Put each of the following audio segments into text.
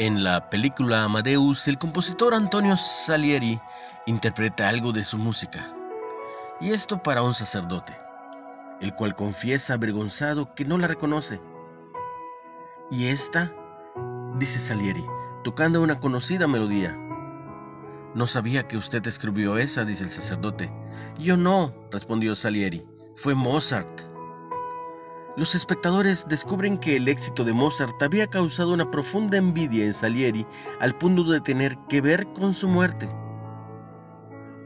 En la película Amadeus, el compositor Antonio Salieri interpreta algo de su música. Y esto para un sacerdote, el cual confiesa avergonzado que no la reconoce. Y esta, dice Salieri, tocando una conocida melodía. No sabía que usted escribió esa, dice el sacerdote. Yo no, respondió Salieri, fue Mozart. Los espectadores descubren que el éxito de Mozart había causado una profunda envidia en Salieri al punto de tener que ver con su muerte.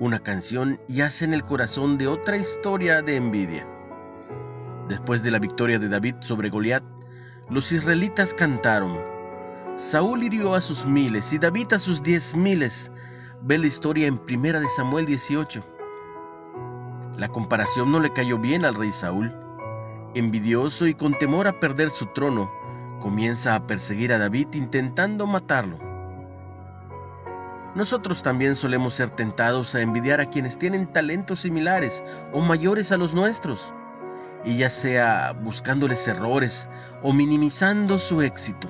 Una canción yace en el corazón de otra historia de envidia. Después de la victoria de David sobre Goliat, los israelitas cantaron: Saúl hirió a sus miles y David a sus diez miles. Ve la historia en Primera de Samuel 18. La comparación no le cayó bien al rey Saúl envidioso y con temor a perder su trono, comienza a perseguir a David intentando matarlo. Nosotros también solemos ser tentados a envidiar a quienes tienen talentos similares o mayores a los nuestros, y ya sea buscándoles errores o minimizando su éxito.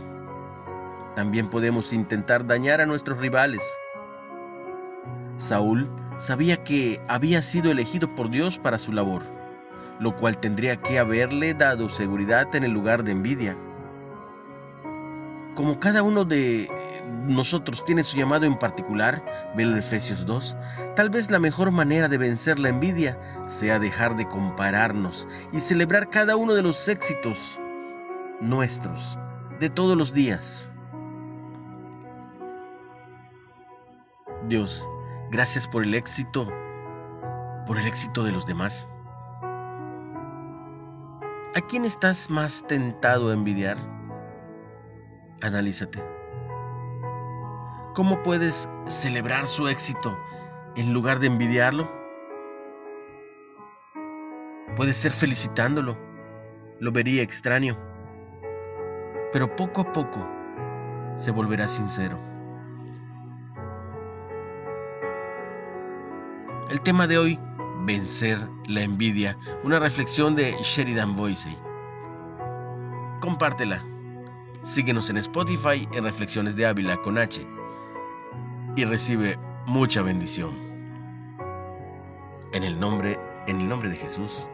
También podemos intentar dañar a nuestros rivales. Saúl sabía que había sido elegido por Dios para su labor lo cual tendría que haberle dado seguridad en el lugar de envidia. Como cada uno de nosotros tiene su llamado en particular, velo en Efesios 2, tal vez la mejor manera de vencer la envidia sea dejar de compararnos y celebrar cada uno de los éxitos nuestros de todos los días. Dios, gracias por el éxito, por el éxito de los demás. ¿A quién estás más tentado a envidiar? Analízate. ¿Cómo puedes celebrar su éxito en lugar de envidiarlo? Puede ser felicitándolo. Lo vería extraño. Pero poco a poco se volverá sincero. El tema de hoy Vencer la envidia, una reflexión de Sheridan Boise. Compártela. Síguenos en Spotify en Reflexiones de Ávila con H y recibe mucha bendición. En el nombre, en el nombre de Jesús.